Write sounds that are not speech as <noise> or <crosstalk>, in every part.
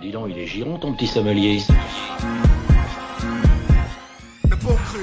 dis donc, il est giron ton petit sommelier. Le bon cru.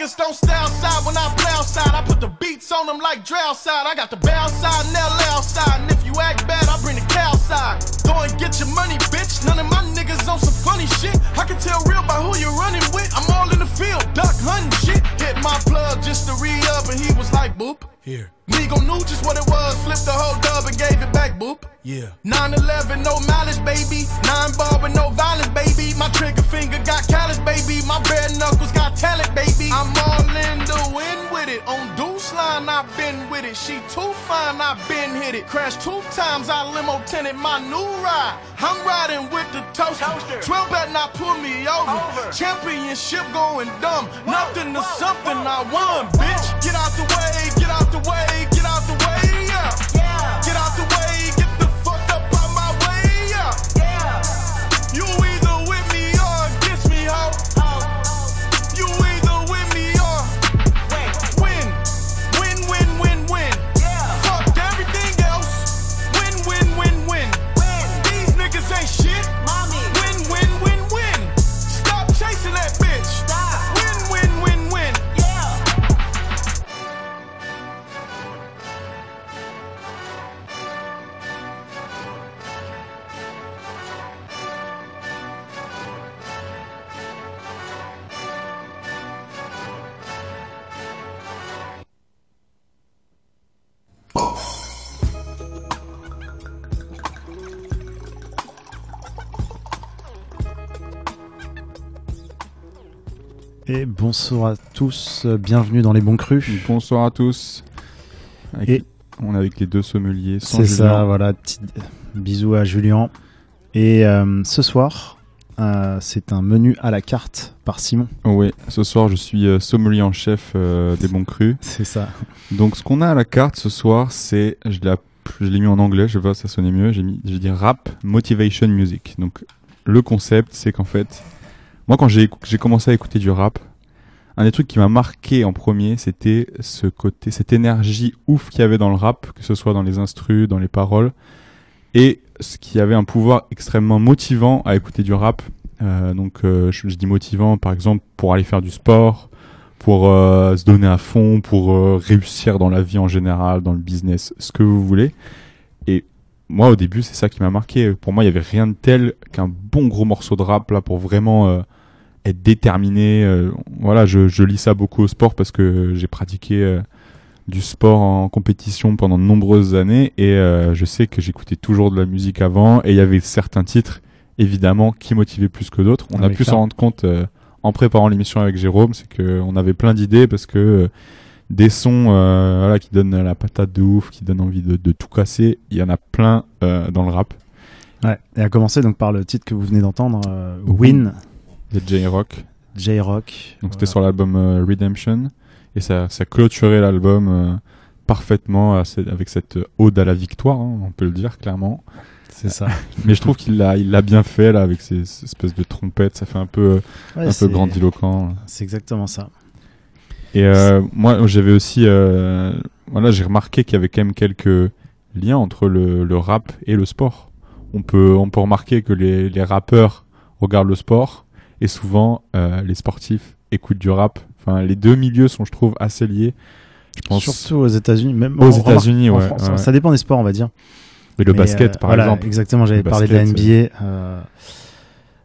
Niggas don't stay outside when I play outside. I put the beats on them like drow side. I got the bow side and LA outside. And if you act bad, I bring the cow side. Go and get your money, bitch. None of my niggas on some funny shit. I can tell real by who you're running with. I'm all in the field, duck hunting shit. Hit my plug just to re up, and he was like, boop. Here. Migo knew just what it was, flipped the whole dub and gave it back, boop. Yeah. 9-11, no mileage, baby. Nine ball with no violence, baby. My trigger finger got callous, baby. My bare knuckles got talent, baby. I'm all in the wind with it. On deuce line, I've been with it. She too fine, I've been hit it. Crashed two times, I limo tinted my new ride. I'm riding with the toaster. Toaster. 12 better not pull me over. Over. Championship going dumb. Nothing to something I won, bitch. Get out the way, get out the way, get out the way, Et bonsoir à tous, bienvenue dans les bons crus. Bonsoir à tous. Avec- Et- On est avec les deux sommeliers. C'est ça, voilà, petit bisous à Julien. Et euh, ce soir, euh, c'est un menu à la carte par Simon. Oui, ce soir je suis euh, sommelier en chef des bons crus. C'est ça. Donc ce qu'on a à la carte ce soir, c'est, je l'ai, mis en anglais, je si ça sonnait mieux, j'ai mis, j'ai dit rap motivation music. Donc le concept, c'est qu'en fait, moi quand j'ai, commencé à écouter du rap, un des trucs qui m'a marqué en premier, c'était ce côté, cette énergie ouf qu'il y avait dans le rap, que ce soit dans les instrus, dans les paroles, et ce qui avait un pouvoir extrêmement motivant à écouter du rap. Euh, donc euh, je, je dis motivant, par exemple, pour aller faire du sport, pour euh, se donner à fond, pour euh, réussir dans la vie en général, dans le business, ce que vous voulez. Et moi, au début, c'est ça qui m'a marqué. Pour moi, il y avait rien de tel qu'un bon gros morceau de rap là pour vraiment euh, être déterminé. euh, voilà, je, je lis ça beaucoup au sport parce que j'ai pratiqué euh, du sport en compétition pendant de nombreuses années et euh, je sais que j'écoutais toujours de la musique avant et il y avait certains titres évidemment qui motivaient plus que d'autres. On Ah a pu s'en rendre compte euh, en préparant l'émission avec Jérôme, c'est que on avait plein d'idées parce que euh, des sons voilà, qui donnent la patate de ouf, qui donnent envie de, de tout casser, il y en a plein dans le rap. Ouais. Et à commencer donc par le titre que vous venez d'entendre, Win, de J-Rock. J-Rock. Donc c'était sur l'album euh, Redemption. Et ça, ça clôturait l'album euh, parfaitement avec cette ode à la victoire, hein, on peut le dire clairement. C'est ça. <laughs> Mais je trouve qu'il l'a, il l'a bien fait là avec ces, ces espèces de trompettes, ça fait un peu, Ouais, un peu grandiloquent. C'est exactement ça. Et euh, moi, j'avais aussi, euh, voilà, j'ai remarqué qu'il y avait quand même quelques liens entre le, le rap et le sport. On peut, on peut remarquer que les, les rappeurs regardent le sport et souvent euh, les sportifs écoutent du rap. Enfin, les deux milieux sont, je trouve, assez liés. Je pense. Surtout aux États-Unis, même Aux États-Unis, ouais. Ça dépend des sports, on va dire. Mais le Mais, basket, euh, par voilà, exemple. Exactement, j'avais parlé de la NBA. euh,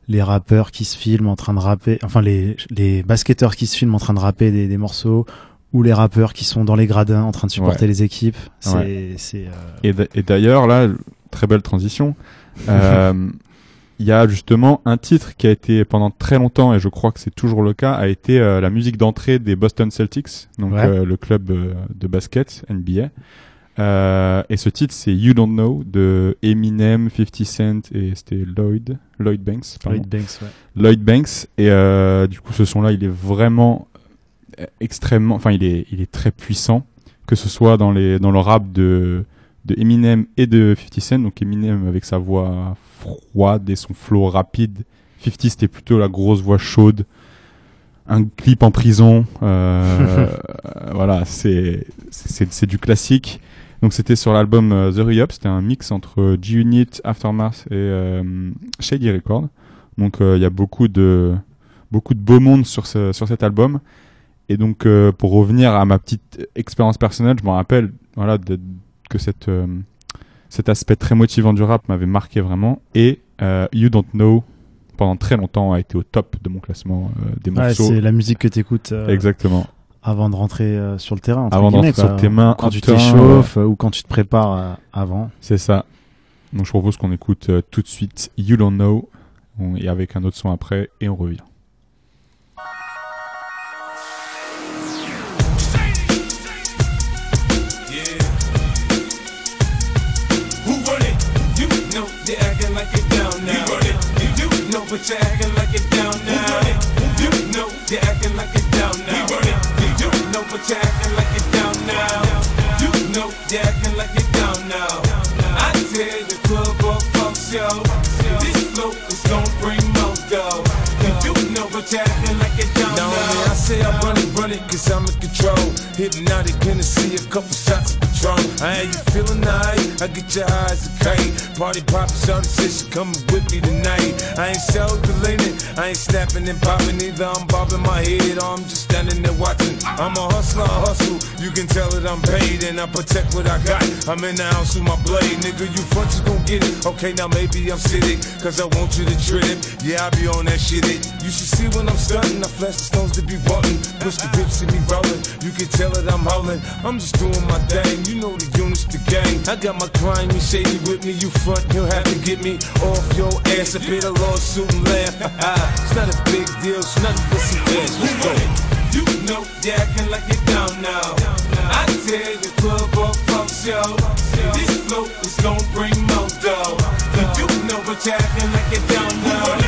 les rappeurs qui se filment en train de rapper, enfin les, les basketteurs qui se filment en train de rapper des, des morceaux, ou les rappeurs qui sont dans les gradins en train de supporter Ouais. les équipes. C'est, Ouais. euh, et d'ailleurs, là, très belle transition. <laughs> Euh, Il y a justement un titre qui a été pendant très longtemps, et je crois que c'est toujours le cas, a été euh, la musique d'entrée des Boston Celtics, donc Ouais. euh, le club euh, de basket NBA. Et ce titre, c'est You Don't Know de Eminem, 50 Cent et c'était Lloyd, Lloyd Banks. pardon. Lloyd Banks, ouais. Lloyd Banks et du coup ce son là il est vraiment extrêmement enfin il est il est très puissant que ce soit dans les dans le rap de de Eminem et de 50 Cent donc Eminem avec sa voix froide et son flow rapide 50 c'était plutôt la grosse voix chaude. Un clip en prison euh, <laughs> voilà c'est c'est c'est du classique. Donc c'était sur l'album euh, The Re-Up. C'était un mix entre G-Unit Aftermath et euh, Shady Records. Donc il y a beaucoup de beaucoup de beau monde sur ce, sur cet album. Et donc euh, pour revenir à ma petite expérience personnelle, je me rappelle voilà de, que cette euh, cet aspect très motivant du rap m'avait marqué vraiment et euh, You Don't Know pendant très longtemps a été au top de mon classement euh, des Ouais, morceaux. c'est la musique que t'écoutes euh, Exactement. avant de rentrer sur le terrain. Avant guillemets, d'entrer sur tes mains, Quand tu t'échauffes ou quand tu te prépares avant. C'est ça. Donc je propose qu'on écoute tout de suite You Don't Know et avec un autre son après et on revient. But you're acting like it down now. Who run it? You know they acting like it down now. We run it. You know but you acting like it down now. You know they acting like it down now. I tell the club up fuck show. This flow is gon' bring more dough. You know but you acting like it down now. Now, I say I run it, run it, cause I'm in control. Hypnotic, Hennessy, a couple shots Patron. I ain't you feeling nice? I get your eyes kite. Party pop, shorty said she coming with me tonight. I ain't calculating, I ain't snapping and popping either. I'm bobbing my head or I'm just standing there watching. I'm a hustler, I hustle. You can tell that I'm paid and I protect what I got. I'm in the house with my blade, nigga. You front, you gon' get it. Okay, now maybe I'm sitting, cause I want you to trip. Yeah, I be on that shit. It. You should see when I'm stunting. I flash the stones to be button. Push the whip, see me rolling. You can tell that I'm howling. I'm just doing my thing. You know the units, the gang. I got my crime, you shady with me. You front, you'll have to get me off your ass. I pay the lawsuit and laugh. it's not a big deal, it's nothing but some cash. Let's go. You know they acting like it down now. I tell the club up fuck show. This flow is gon' bring more dough. You know but you acting like it down now.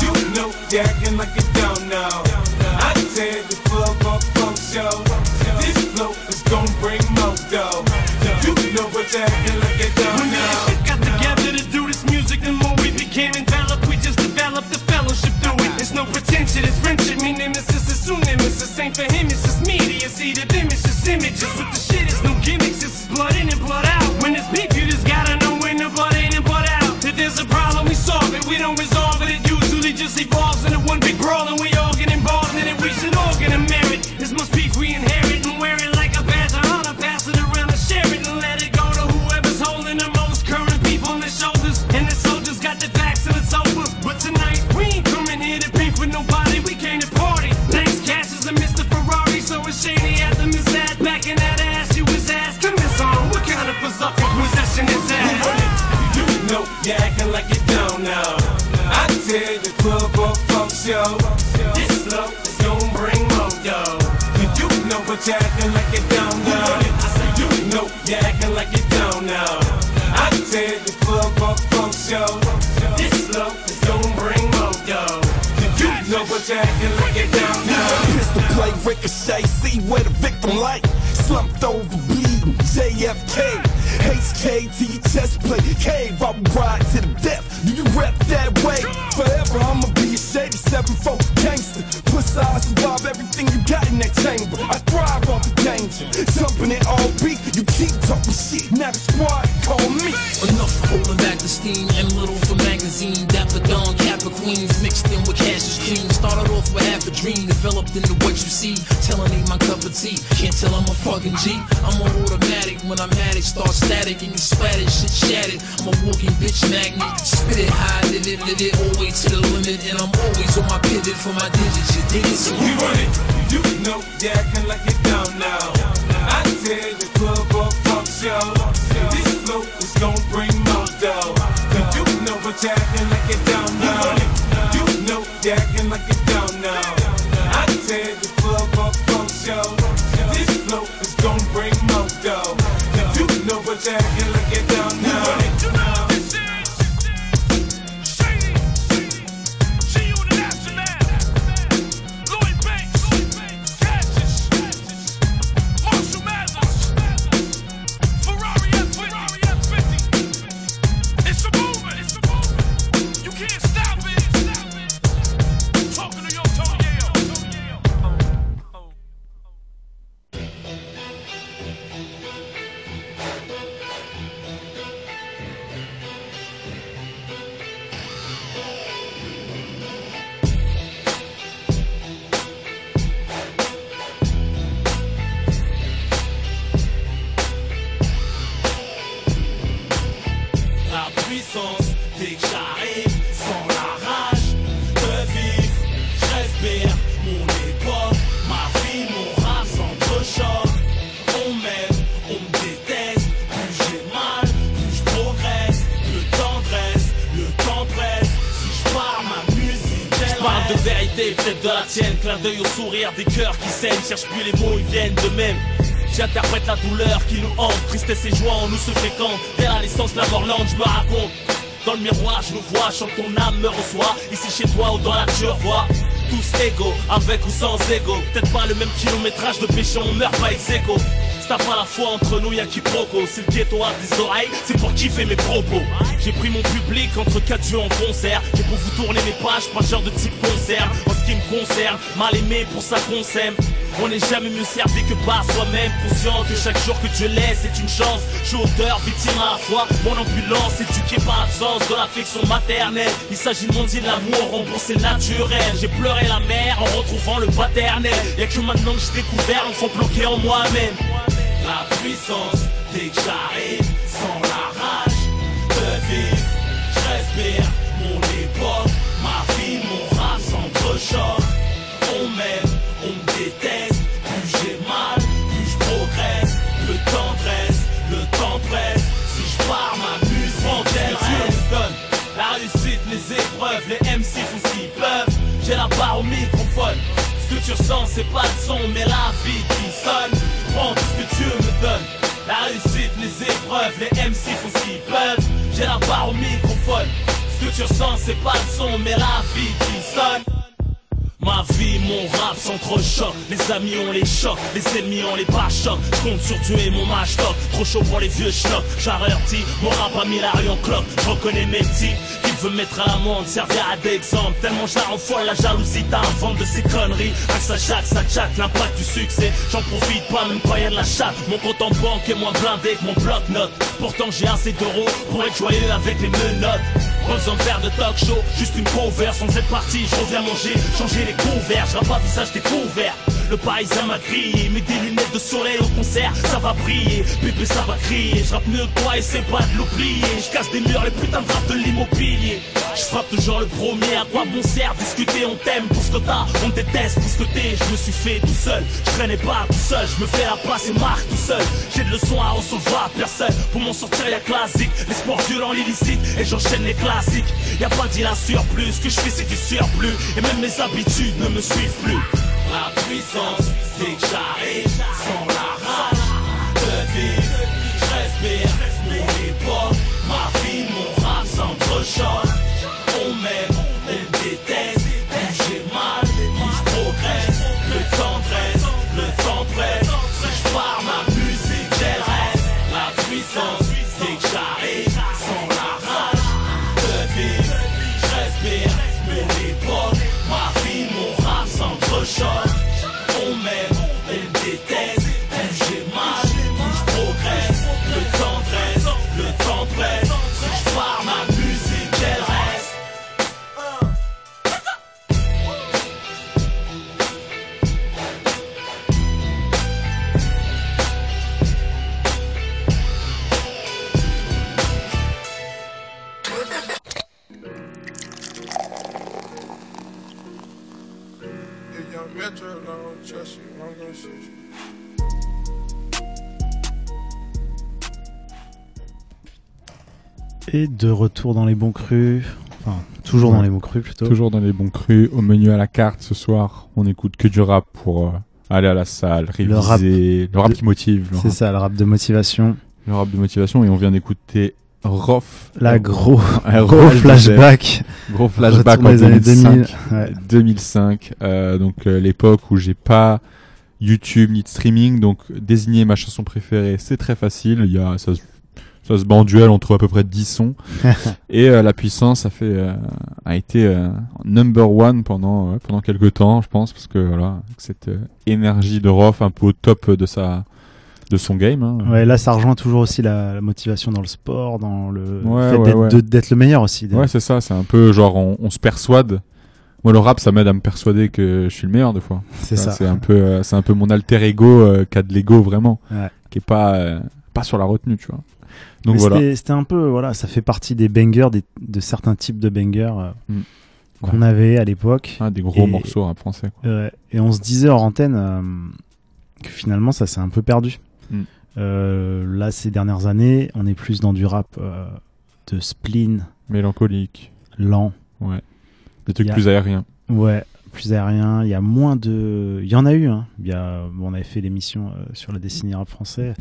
You know they acting like it down now. I tell the club up fuck show. This flow is gon' bring. Acting like it down When now. we got together to do this music, the more we became enveloped, we just developed the fellowship through it. It's no pretension, it's friendship. Me nemesis is soon nemesis. Same for him, where the victim like. Slumped over, bleeding, JFK. Haste K to your chest plate. Cave, my tea. Can't tell I'm a fucking G. I'm on automatic when I'm at it. Start static and you splattered, shit shattered. I'm a walking bitch magnet. Spit it high, lit it, lit it, all way to the limit. And I'm always on my pivot for my digits. You dig it? So We run it. You know you're acting like you don't know. I tear the club up, fuck show. This flow is gon' bring more dough. You know what you're like you don't know. You know you're chez toi ou dans la tu revois. Tous égaux, avec ou sans ego. Peut-être pas le même kilométrage de péché, on meurt pas ex. Si t'as pas la foi entre nous, y'a qui proco. C'est le ghetto à des oreilles, c'est pour kiffer mes propos. J'ai pris mon public entre quatre yeux en concert. Et pour vous tourner mes pages, genre de type concert. En ce qui me concerne, mal aimé pour ça qu'on s'aime. On n'est jamais mieux servi que par soi-même. Conscient que chaque jour que Dieu laisse est une chance. Je auteur, victime à la fois. Mon ambulance éduqué par l'absence de l'affection maternelle. Il s'agit de mon de l'amour, rembourser le naturel. J'ai pleuré la mer en retrouvant le paternel. Y'a que maintenant que j'ai découvert l'enfant bloqué en moi-même. La puissance dès que j'arrive sans la rage de vivre. Je respire mon époque, ma vie, mon rap s'entrechoque. Ce que tu ressens, c'est pas le son, mais la vie qui sonne. Je prends tout ce que Dieu me donne. La réussite, les épreuves, les MC font ce qu'ils peuvent. J'ai la barre au microphone. Ce que tu ressens, c'est pas le son, mais la vie qui sonne Ma vie, mon rap s'entrechoque Les amis on les chocs, les ennemis on les pas chocs Je compte sur et mon match top Trop chaud pour les vieux schnocks J'avertis, mon rap a mis la en cloque Je reconnais mes petits Qui veut mettre à l'amende, servir à d'exemple Tellement je la rends folle, la jalousie t'invente de ces conneries. Ah ça chaque, ça chatte, l'impact du succès. J'en profite pas, même pas y'a de la chatte. Mon compte en banque est moins blindé que mon bloc-notes. Pourtant j'ai assez d'euros pour être joyeux avec les menottes besoin de faire de talk show, juste une cover sans être parti, je reviens manger, changer les couverts, je pas visage découvert. Le paysage m'a grillé, mets des lunettes de soleil au concert, ça va briller, bébé ça va crier, je mieux que toi et c'est pas de l'oublier, je casse des murs, les putains de de l'immobilier. Je frappe toujours le premier, à quoi bon sert discuter, on t'aime pour ce que t'as, on te déteste pour ce que t'es, je me suis fait tout seul, je pas tout seul, je me fais la place et marque tout seul, j'ai de leçons à recevoir, personne, pour m'en sortir y'a classique, les sports violents, l'illicite, et j'enchaîne les classiques, y a pas d'île à surplus, ce que je fais c'est du surplus, et même mes habitudes ne me suivent plus. La puissance, dès que j'arrive, sans la rage de vivre, je respire mon époque, ma vie, mon rap s'entrechoque. Et de retour dans les bons crus. Enfin, toujours dans les bons crus plutôt. Toujours dans les bons crus. Au menu à la carte ce soir, on écoute que du rap pour euh, aller à la salle, réviser. Le rap le rap de- qui motive. C'est ça, le rap de motivation. le rap de motivation. Et on vient d'écouter Rof. La <laughs> gros, gros flashback. Gros flashback en des années 2005. 2000. Ouais. 2005, euh, donc euh, l'époque où j'ai pas YouTube ni de streaming, donc désigner ma chanson préférée, c'est très facile. Il y a ça, se- ça se bat en duel entre à peu près 10 sons <laughs> et euh, la puissance a fait euh, a été euh, number one pendant euh, pendant quelques temps, je pense, parce que voilà cette énergie de Roth un peu au top de sa de son game. hein. Ouais, là, ça rejoint toujours aussi la, la motivation dans le sport, dans le Ouais, fait ouais, d'être, ouais. de- d'être le meilleur aussi. Ouais, c'est ça, c'est un peu genre on, on se persuade. Moi, le rap, ça m'aide à me persuader que je suis le meilleur des fois. c'est ça. C'est un peu, euh, c'est un peu mon alter ego euh, qui a de l'ego vraiment, Ouais. qui est pas, euh, pas sur la retenue, tu vois. Donc Mais voilà. C'était, un peu, voilà, ça fait partie des bangers, des, de certains types de bangers euh, Mm. qu'on avait à l'époque. Ah, des gros Et- morceaux rap français. Quoi. Et on se disait hors antenne euh, que finalement, ça s'est un peu perdu. Mm. Euh, là, ces dernières années, on est plus dans du rap de spleen, Mélancolique. lent. Ouais. Des trucs a- plus aériens. Ouais, plus aérien. Il y a moins de. Il y en a eu. Hein. Il y a... bon, on avait fait l'émission euh, sur la décennie rap français.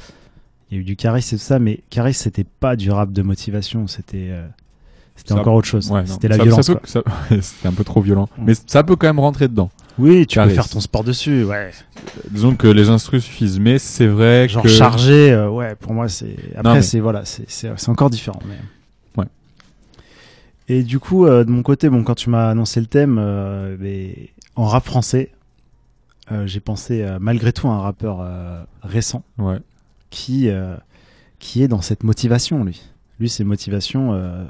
Il y a eu du Caris et tout ça, mais Caris, c'était pas du rap de motivation. C'était. euh, C'était encore autre chose. Ouais, c'était la Ça- violence. <laughs> C'était un peu trop violent. Mais ça peut quand même rentrer dedans. Oui, tu Caris. peux faire ton sport dessus. Ouais. Disons que les instrus suffisent, mais c'est vrai Genre que. chargé. euh, ouais, pour moi, c'est. Après, mais- c'est voilà, c'est encore différent. Mais... Et du coup, euh, de mon côté, bon, quand tu m'as annoncé le thème, euh, mais en rap français, euh, j'ai pensé malgré tout à un rappeur récent. Ouais. Qui, euh, qui est dans cette motivation, lui. Lui, c'est motivation, euh,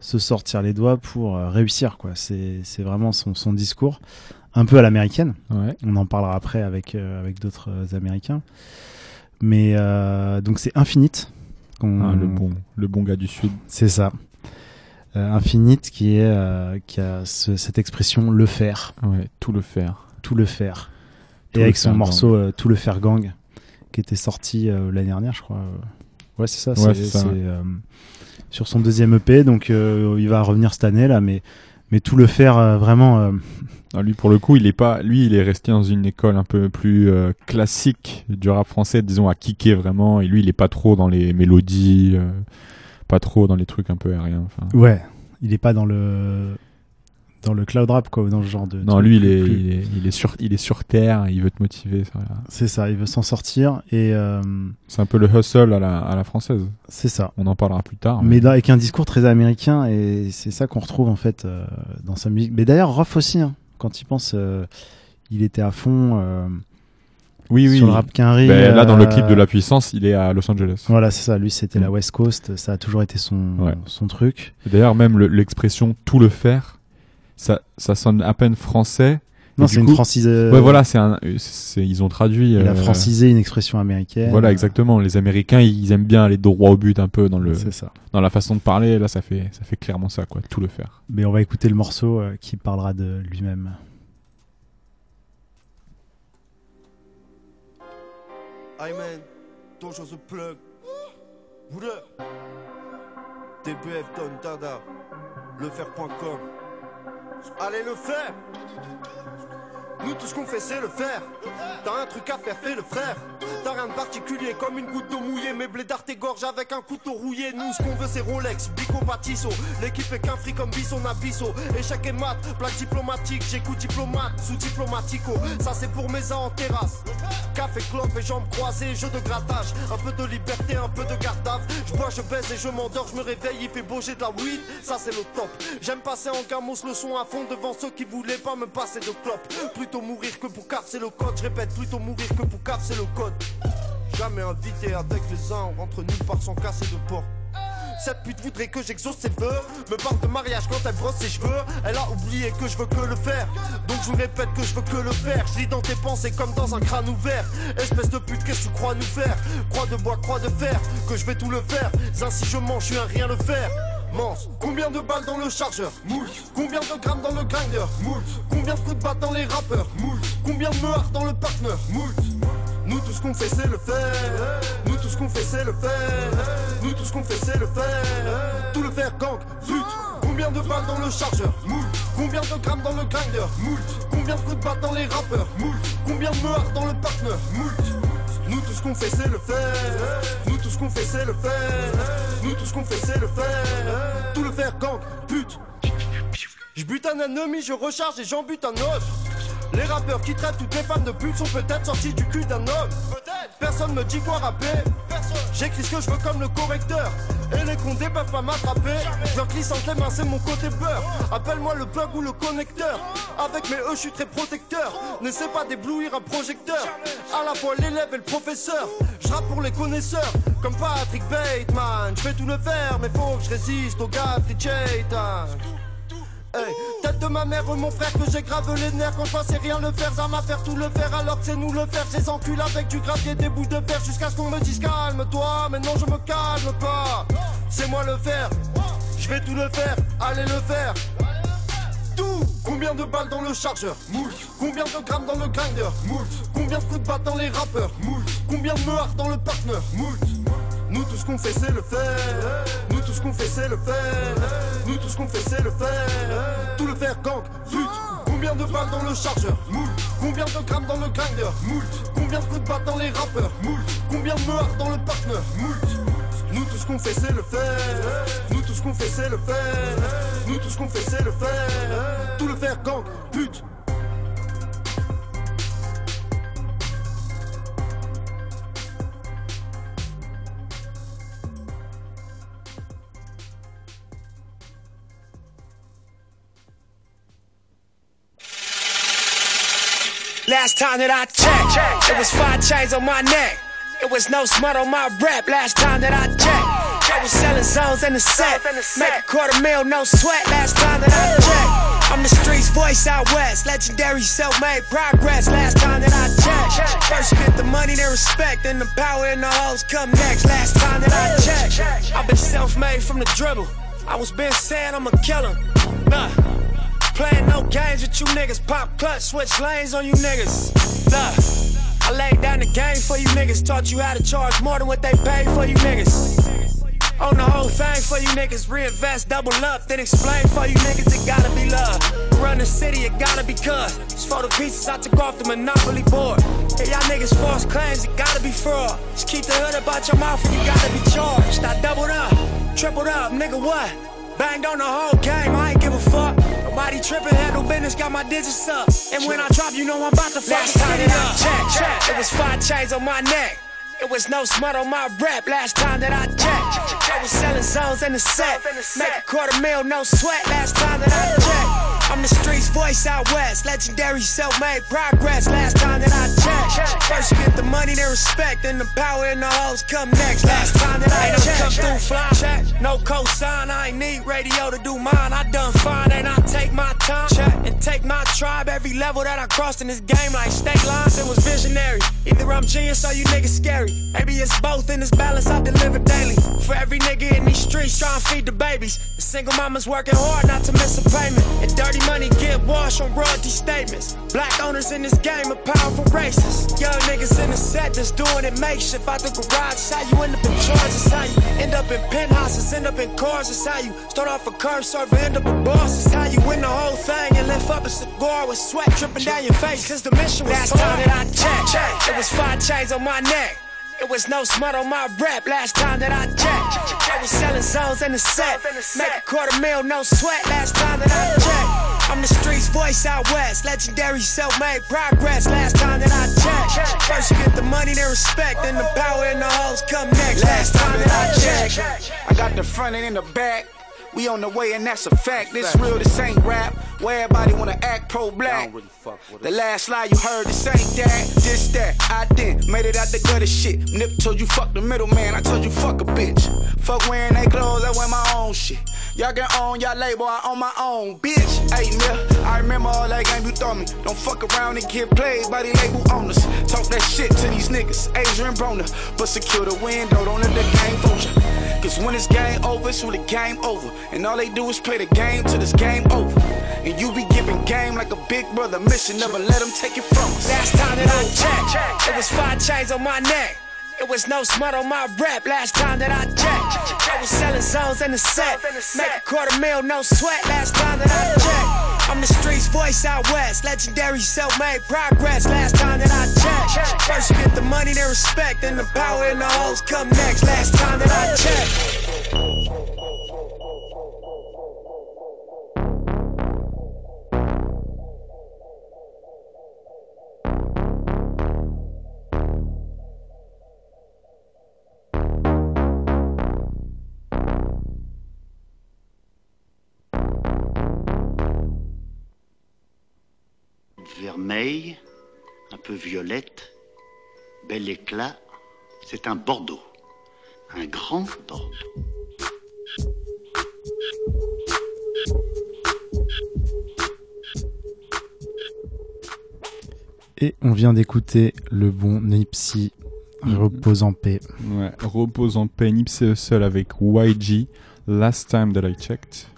se sortir les doigts pour euh, réussir, quoi. C'est vraiment son, son discours, un peu à l'américaine. Ouais. On en parlera après avec, avec d'autres Américains. Mais donc, c'est Infinite. Ah, le bon, le bon gars du sud. C'est ça. Infinite qui, est, qui a ce- cette expression le faire, Ouais. Tout le faire. tout le faire. Tout Et le avec son morceau Tout le faire gang, qui était sorti euh, l'année dernière, je crois. Ouais, c'est ça. Ouais, c'est ça, c'est, euh, sur son deuxième EP, donc euh, il va revenir cette année là, mais mais tout le faire euh, vraiment. euh, Ah, lui, pour le coup, il est pas, lui, il est resté dans une école un peu plus euh, classique du rap français, disons à kicker vraiment. Et lui, il est pas trop dans les mélodies, euh, pas trop dans les trucs un peu aériens. Ouais, il est pas dans le dans le cloud rap quoi, dans le genre de. non, lui, il est, il est, il est sur, il est sur terre. Il veut te motiver. C'est ça, il veut s'en sortir et euh, C'est un peu le hustle à la, à la française. c'est ça. On en parlera plus tard. Mais dans- avec un discours très américain et c'est ça qu'on retrouve en fait euh, dans sa musique. Mais d'ailleurs, Rof aussi, hein, quand il pense, euh, il était à fond oui, oui. sur le rap quinri. Ben, là, dans le clip de La Puissance, il est à Los Angeles. Voilà, c'est ça. Lui, c'était la Mm. West Coast. Ça a toujours été son, Ouais. son truc. D'ailleurs, même le- l'expression tout le faire, ça, ça sonne à peine français. Non, c'est une francisée. Ouais, voilà, c'est un, c'est, ils ont traduit. Il a euh, francisé une expression américaine. Voilà, exactement. Les Américains, ils aiment bien aller droit au but un peu dans le, ça. dans la façon de parler. Là, ça fait, ça fait clairement ça, quoi. Tout le faire. Mais on va écouter le morceau euh, qui parlera de lui-même. Hey man, au plug. What up? TBF Don Dada, lefaire.com. Allez le faire! Nous tout ce qu'on fait c'est le faire. T'as un truc à faire, fais le frère. T'as rien de particulier, comme une goutte d'eau mouillée. Mes blédards t'égorgent avec un couteau rouillé. Nous, ce qu'on veut, c'est Rolex, Bico, Patisso. L'équipe est qu'un fric comme Bisson Abisso. Échec et mat, plaque diplomatique. J'écoute diplomate, sous diplomatico. Ça, c'est pour mes ans en terrasse. Café, clope et jambes croisées, jeu de grattage. Un peu de liberté, un peu de gardave. Je bois, je baise et je m'endors, je me réveille, il fait beau, j'ai de la weed. Ça, c'est le top. J'aime passer en gamos le son à fond devant ceux qui voulaient pas me passer de clope. Plutôt mourir que pour casser le code. Je répète, plutôt mourir que pour casser le code. Jamais invité avec les uns, on rentre nulle part sans casser de porte. Cette pute voudrait que j'exauce ses vœux. Me parle de mariage quand elle brosse ses cheveux. Elle a oublié que je veux que le faire. Donc je vous répète que je veux que le faire. Je lis dans tes pensées comme dans un crâne ouvert. Espèce de pute qu'est-ce que tu crois nous faire? Croix de bois, croix de fer Que je vais tout le faire. Ainsi je mange, je suis rien le faire Combien de balles dans le chargeur? Moult Combien de grammes dans le grinder? Moult Combien de coups de batte dans les rappeurs? Moult Combien de meurtres dans le partner? Moult nous tout ce qu'on fait c'est le faire. Nous tout ce qu'on fait c'est le faire. Nous tout ce qu'on fait c'est le faire. Tout le faire gang, zut. Combien de balles dans le chargeur? Moult Combien de grammes dans le grinder? Moult Combien de coups de batte dans les rappeurs? Moult Combien de meurtres dans le partner? Moult nous tout ce qu'on fait c'est le faire. Nous tout ce qu'on fait c'est le faire. Nous tout ce qu'on fait c'est le faire. Tout le faire gang, pute Je bute un ennemi, je recharge et j'en bute un autre les rappeurs qui traitent toutes les femmes de pute sont peut-être sortis du cul d'un homme. Personne me dit quoi rapper. J'écris ce que je veux comme le correcteur. Et les condés peuvent pas m'attraper. Je leur glisse entre les mains, c'est mon côté peur. Appelle-moi le plug ou le connecteur. Avec mes E, je suis très protecteur. N'essaie pas d'éblouir un projecteur. À la fois l'élève et le professeur. Je rappe pour les connaisseurs. Comme Patrick Bateman. Je vais tout le faire, mais faut que je résiste au gars Chaitan. Tête de ma mère, mon frère, que j'ai grave les nerfs. Quand je pensais rien le faire, ça m'a faire tout le faire. Alors que c'est nous le faire, ces enculs avec du gravier, des bouts de fer. Jusqu'à ce qu'on me dise calme-toi, mais non je me calme pas, c'est moi le faire, je vais tout le faire, allez le faire. Tout. Combien de balles dans le chargeur? Moult. Combien de grammes dans le grinder? Moult. Combien de coups de batte dans les rappeurs? Moult. Combien de meurtres dans le partner Moult. Nous tout ce qu'on fait c'est le faire ce qu'on fait c'est le faire. Nous tout ce qu'on fait c'est le faire. Tout le faire gang, zut. Combien de balles dans le chargeur Moult. Combien de grammes dans le grinder Moult. Combien de coups de batte dans les rappeurs Moult. Combien de meurtres dans le partner Moult. Nous tout ce qu'on fait c'est le faire. Nous tout ce qu'on fait c'est le faire. Nous tout ce qu'on fait c'est le faire. Tout le faire gang, pute Last time that I checked, it was five chains on my neck. It was no smut on my rep. Last time that I checked, I was selling zones in the set. Make a quarter mil, no sweat. Last time that I checked, I'm the streets voice out west. Legendary self-made progress. Last time that I checked, first you get the money, then respect, then the power and the hoes come next. Last time that I checked, I've been self-made from the dribble. I was been saying I'm a killer. Nah. Playing no games with you niggas. Pop clutch, switch lanes on you niggas. Nah. I laid down the game for you niggas. Taught you how to charge more than what they pay for you niggas. On the whole thing for you niggas. Reinvest, double up, then explain for you niggas. It gotta be love. Run the city, it gotta be cuz. It's for the pieces I took off the monopoly board. Hey, y'all niggas false claims, it gotta be fraud. Just keep the hood about your mouth and you gotta be charged. I doubled up, tripled up, nigga, what? Banged on the whole game, I ain't give a fuck. Nobody tripping, handle business, got my digits up. And when I drop, you know I'm about to fuck the city up. Check, check. It was five chains on my neck. It was no smut on my rep last time that I checked. I was selling zones in the set. Make a quarter mil, no sweat last time that I checked. I'm the streets voice out west. Legendary self-made progress last time that I checked. First you get the money, then respect, then the power and the hoes come next. Last time that I checked. come through fly check. No cosign, I ain't need radio to do mine. I done fine and I take my time check. and take my tribe. Every level that I crossed in this game like state lines, it was visionary. Either I'm genius or you niggas scary. Maybe it's both in this balance I deliver daily. For every nigga in these streets trying to feed the babies. The single mama's working hard not to miss a payment. And dirty money get washed on royalty statements. Black owners in this game are powerful racists. Young niggas in the set that's doing it makeshift out the garage. It's how you end up in charge. It's how you end up in penthouses, end up in cars. It's how you start off a curb server, end up a boss. It's how you win the whole thing and puff up a cigar with sweat dripping down your face. Cause the mission was Last time that I checked, it was five chains on my neck. It was no smut on my rep last time that I checked. I was selling zones in the set. Make a quarter mil, no sweat last time that I checked. I'm the streets voice out west. Legendary self made progress last time that I checked. First you get the money, then respect. Then the power and the hoes come next. Last time that I checked. I got the front and in the back. We on the way and that's a fact. This real, this ain't rap. Where everybody wanna act pro black. The last lie you heard, this ain't that, this that. I did, made it out the gutter shit. Nip told you fuck the middleman, I told you fuck a bitch. Fuck wearing they clothes, I wear my own shit. Y'all get on y'all label, I own my own bitch. Hey, nigga, I remember all that you throw me. Don't fuck around and get played by the label owners. Talk that shit to these niggas, Adrian Broner. But secure the window, don't let the game fool ya. Cause when it's game over, it's really game over. And all they do is play the game till it's game over. And you be giving game like a big brother mission, never let them take it from us. Last time that I checked, it was five chains on my neck. It was no smut on my rep last time that I checked. I was selling zones in the set. Make a quarter mil, no sweat last time that I checked. I'm the streets voice out west. Legendary self made progress last time that I checked. First you get the money, then respect. Then the power and the hoes come next last time that I checked. Vermeil, un peu violette, bel éclat, c'est un Bordeaux. Un grand Bordeaux. Et on vient d'écouter le bon Nipsey, repose en paix. Ouais, repose en paix, Nipsey Hussle avec YG, Last Time That I Checked.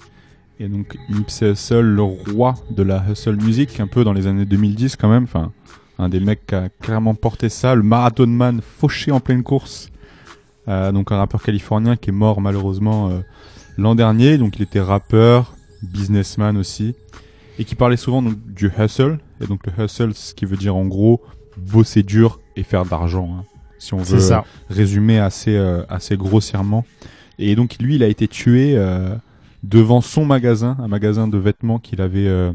Et donc Nipsey Hussle, le roi de la hustle music, un peu dans les années 2010 quand même. Enfin, un des mecs qui a clairement porté ça, le marathon man fauché en pleine course. Euh, donc un rappeur californien qui est mort malheureusement euh, l'an dernier. Donc il était rappeur, businessman aussi, et qui parlait souvent donc, du hustle. Et donc le hustle, ce qui veut dire en gros bosser dur et faire d'argent. hein, si on veut ça. résumer assez euh, assez grossièrement. Et donc lui, il a été tué euh, devant son magasin, un magasin de vêtements qu'il avait euh,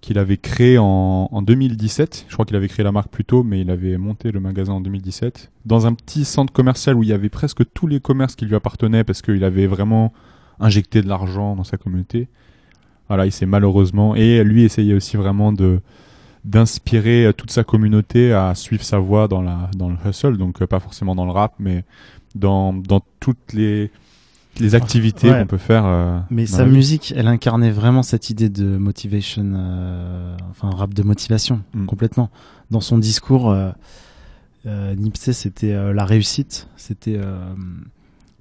qu'il avait créé en, en 2017. Je crois qu'il avait créé la marque plus tôt, mais il avait monté le magasin en 2017 dans un petit centre commercial où il y avait presque tous les commerces qui lui appartenaient parce qu'il avait vraiment injecté de l'argent dans sa communauté. Voilà, il s'est malheureusement et lui essayait aussi vraiment de d'inspirer euh, toute sa communauté à suivre sa voie dans la dans le hustle, donc euh, pas forcément dans le rap, mais dans dans toutes les les activités Ouais. qu'on peut faire. euh, Mais sa musique, elle incarnait vraiment cette idée de motivation, euh, enfin rap de motivation, Mm. complètement. Dans son discours, euh, Nipsey, c'était la réussite, c'était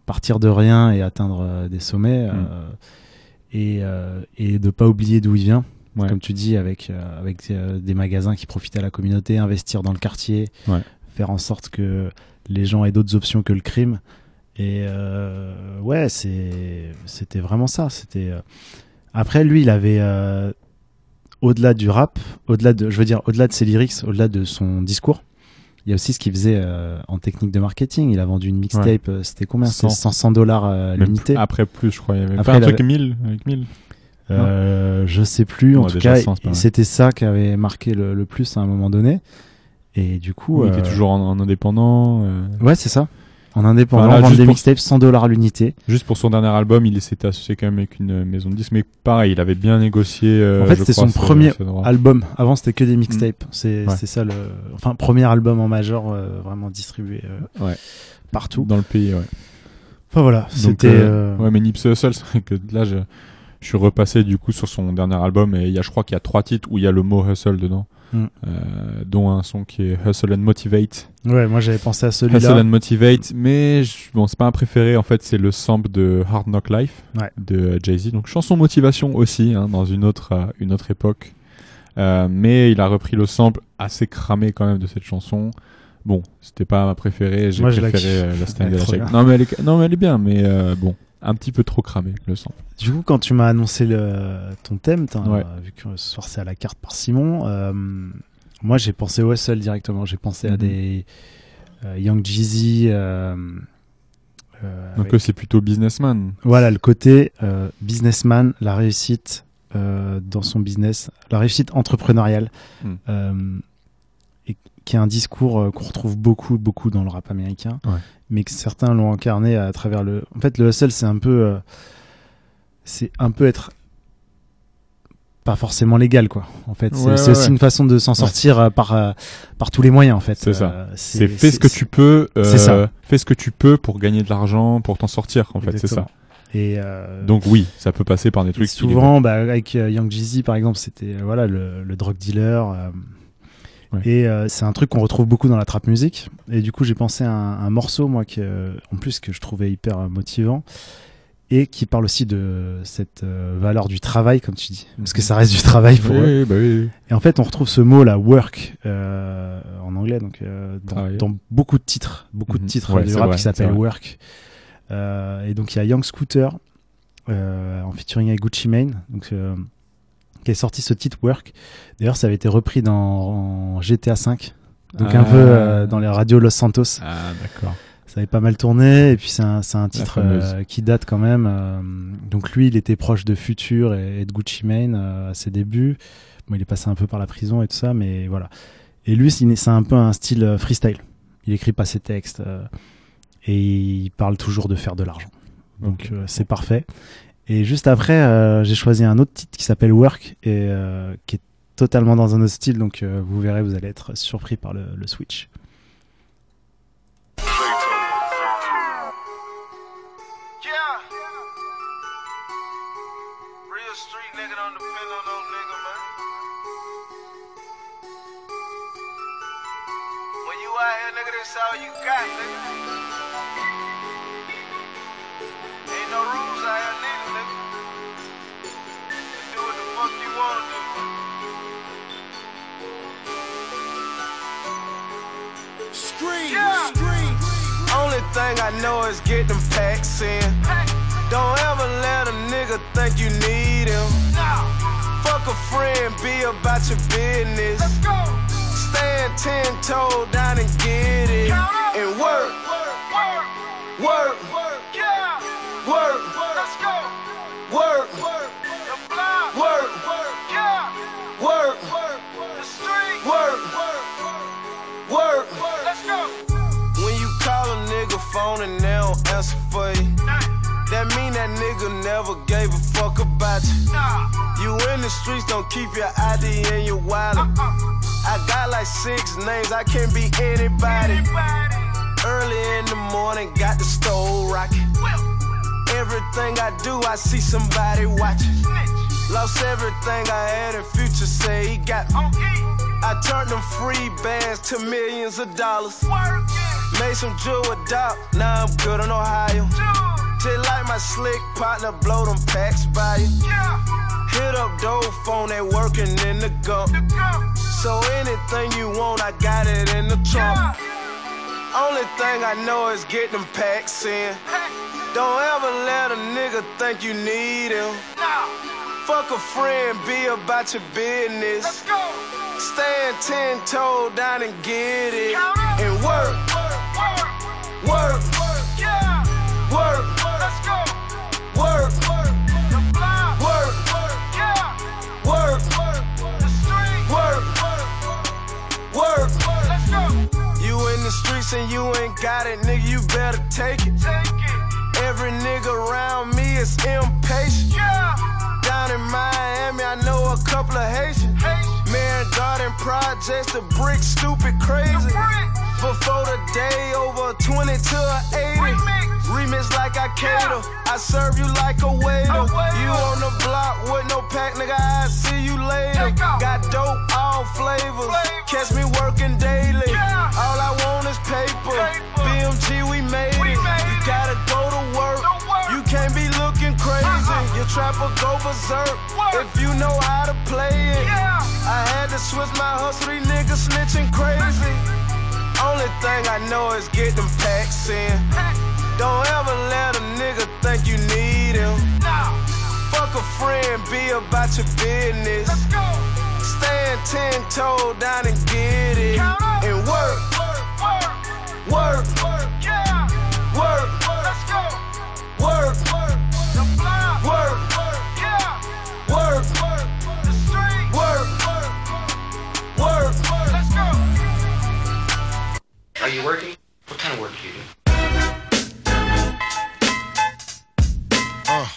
partir de rien et atteindre des sommets, Mm. et, et de pas oublier d'où il vient. Ouais. Comme tu dis, avec, avec des magasins qui profitaient à la communauté, investir dans le quartier, Ouais. faire en sorte que les gens aient d'autres options que le crime. Et euh, ouais, c'était vraiment ça. C'était euh, après lui, il avait euh, au-delà du rap, au-delà de, je veux dire, au-delà de ses lyrics, au-delà de son discours. Il y a aussi ce qu'il faisait en technique de marketing. Il a vendu une mixtape. C'était combien? C'était 100. 100 dollars l'unité. Après plus, je crois. Il y avait Après, pas un truc avait- 1000 avec 1000. Je sais plus. En tout cas, 100, c'est pas mal. c'était ça qui avait marqué le, le plus à un moment donné. Et du coup, Oui, il était toujours en, en indépendant. ouais, c'est ça. En indépendant, Enfin, là, vendre des pour- mixtapes 100 dollars l'unité. Juste pour son dernier album, il s'était associé quand même avec une maison de disques, mais pareil, il avait bien négocié. euh, En fait, c'était son premier album. Avant, c'était que des mixtapes. C'est Ouais. c'est ça le, enfin, premier album en major euh, vraiment distribué euh, Ouais. partout. dans le pays. Ouais. Enfin voilà, c'était. euh, euh, Ouais, mais Nipsey Hussle, c'est vrai que là, je, je suis repassé du coup sur son dernier album et il y a, je crois qu'il y a trois titres où il y a le mot hustle dedans, Mm. euh, dont un son qui est Hustle and Motivate. Ouais, moi j'avais pensé à Hustle celui-là. and Motivate, mais je- bon, c'est pas un préféré. En fait, c'est le sample de Hard Knock Life Ouais. de euh, Jay Z. Donc chanson motivation aussi, hein, dans une autre euh, une autre époque. Euh, mais il a repris le sample assez cramé quand même de cette chanson. Bon, c'était pas ma préférée. J'ai la préféré trop Checked. bien. Non mais elle est non mais elle est bien. Mais bon, un petit peu trop cramé, le son. Du coup, quand tu m'as annoncé le, ton thème, Ouais. vu que ce soir c'est à la carte par Simon, euh, moi j'ai pensé au hustle directement. J'ai pensé à Mhm. des euh, Young Jeezy. euh, euh, Donc avec- c'est plutôt businessman. Voilà, le côté euh, businessman, la réussite euh, dans son business, la réussite entrepreneuriale, Mm. euh, et qui est un discours euh, qu'on retrouve beaucoup, beaucoup dans le rap américain, Ouais. Mais que certains l'ont incarné à travers le. En fait, le hustle, c'est un peu, euh, c'est un peu être pas forcément légal, quoi. En fait, c'est Ouais, c'est ouais, aussi ouais. une façon de s'en sortir euh, par euh, par tous les moyens, en fait. C'est ça. Euh, C'est fais ce que tu peux. euh, c'est ça. Fais ce que tu peux pour gagner de l'argent, pour t'en sortir, en fait. C'est ça. Et euh, Donc oui, ça peut passer par des trucs. souvent, bah, avec euh, Young Jeezy, par exemple, c'était voilà le, le drug dealer. Ouais. Et euh, c'est un truc qu'on retrouve beaucoup dans la trap music. Et du coup, j'ai pensé à un, un morceau, moi, qui, euh, en plus, que je trouvais hyper euh, motivant. Et qui parle aussi de cette euh, valeur du travail, comme tu dis. Parce que ça reste du travail pour Oui, eux. bah oui. Et en fait, on retrouve ce mot-là, work, euh, en anglais, donc euh, dans, beaucoup de titres, beaucoup de Mhm. titres Ouais, du rap vrai, qui s'appellent. Work. Euh, et donc il y a Young Scooter euh, en featuring avec Gucci Mane, donc euh, qui a sorti ce titre Work. D'ailleurs, ça avait été repris dans en GTA 5, donc un Ah. peu euh, dans les radios Los Santos. Ah, d'accord. Ça avait pas mal tourné, et puis c'est un, titre euh, qui date quand même. euh, donc lui, il était proche de Future et, et de Gucci Mane à ses débuts. Bon, il est passé un peu par la prison et tout ça, mais voilà. Et lui, c'est un peu un style freestyle. Il écrit pas ses textes et il parle toujours de faire de l'argent. Donc c'est parfait. Et juste après, euh, j'ai choisi un autre titre qui s'appelle Work et euh, qui est totalement dans un autre style. Donc euh, vous verrez, vous allez être surpris par le, switch. Thing I know is get them packs in. Don't ever let a nigga think you need him. Fuck a friend, be about your business. Stand ten toe down and get it. And work. Work. Work. Work. Work. Work. Work. Phone and they don't answer for you, that mean that nigga never gave a fuck about you. You in the streets, don't keep your ID in your wallet. I got like six names, I can be anybody. Early in the morning, got the stove rocking. Everything I do, I see somebody watching. Lost everything I had, and Future say he got me. I turned them free bands to millions of dollars. Made some jewel with Doc, now I'm good on Ohio. Just like my slick partner, blow them packs by you. Hit up dope phone, they working in the gump. So anything you want, I got it in the trunk. Only thing I know is get them packs in. Don't ever let a nigga think you need him. Fuck a friend, be about your business. Stand ten toe down and get it. And work. Work. Work. Yeah. Work. Let's go. Work. Work. The fly. Work. Yeah. Work. The street. Work. Work. Let's go. You in the streets and you ain't got it, nigga, you better take it. Every nigga around me is impatient. Down in Miami, I know a couple of Haitians. Man, garden projects, the brick stupid crazy. Before the day, over 20 to 80. Remix like I cater. I serve you like a waiter. You on the block with no pack, nigga. I see you later. Got dope, all flavors. Catch me working daily. All I want is paper. BMG, we made it. You gotta go to work. You can't be looking crazy. Uh-huh. Your trapper go berserk if you know how to play it. Yeah. I had to switch my hustle. These niggas snitching crazy. Only thing I know is get them packs in. Don't ever let a nigga think you need him. Fuck a friend, be about your business. Stand ten toe down and get it. And work. Work. Work. Work. Are you working? What kind of work do you do? Uh.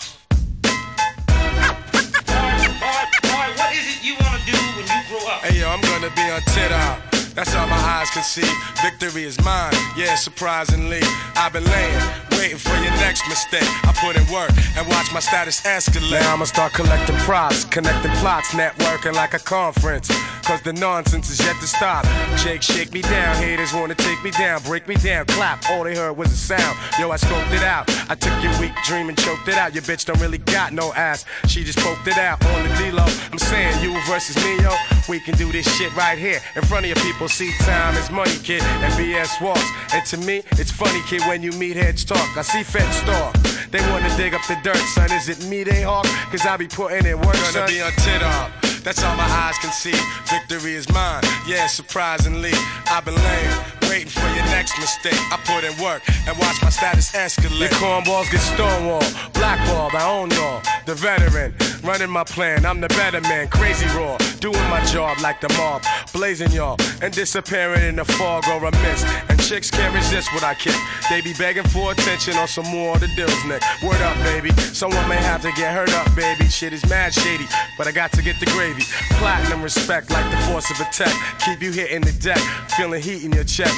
what is it you want to do when you grow up? Hey yo, I'm gonna be on tit out. That's all my eyes can see. Victory is mine, yeah, surprisingly. I've been laying, waiting for your next mistake. I put in work and watch my status escalate. Now I'ma start collecting props, connecting plots, networking like a conference. Cause the nonsense is yet to stop. Jake, shake me down. Haters wanna take me down, break me down, clap. All they heard was a sound. Yo, I scoped it out. I took your weak dream and choked it out. Your bitch don't really got no ass. She just poked it out on the D-Lo. I'm saying you versus me, yo. We can do this shit right here in front of your people. See, time is money, kid, and BS walks. And to me, it's funny, kid, when you meet heads talk. I see feds talk. They wanna dig up the dirt, son. Is it me they hawk? Cause I be putting in work, Gonna son. be on tit up. That's all my eyes can see. Victory is mine. Yeah, surprisingly, I've been laying, waiting for your next mistake. I put in work and watch my status escalate. Your cornballs get stonewalled, blackballed. I own y'all. The veteran, running my plan. I'm the better man, crazy raw, doing my job like the mob, blazing y'all and disappearing in the fog or a mist. And chicks can't resist what I kick. They be begging for attention on some more of the deals, Nick. Word up, baby. Someone may have to get hurt up, baby. Shit is mad shady, but I got to get the gravy. Platinum respect like the force of a tech. Keep you hitting the deck, feeling heat in your chest.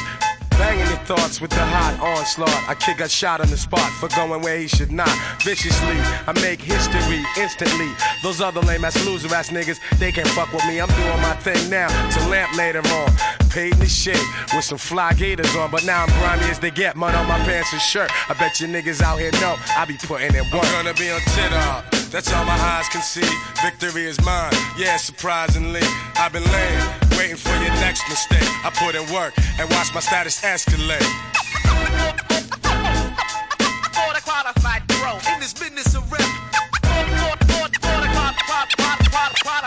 Banging your thoughts with the hot onslaught. I kick a shot on the spot for going where he should not. Viciously, I make history instantly. Those other lame ass loser ass niggas, they can't fuck with me. I'm doing my thing now to lamp later on. Paid in the shit with some fly gators on, but now I'm grimy as they get. Mud on my pants and shirt. I bet you niggas out here know I be putting in work. I'm gonna be on. That's all my eyes can see. Victory is mine. Yeah, surprisingly, I've been laying, waiting for your next mistake. I put in work and watch my status escalate. Border qualified pro in this business of rap. Border qualified pro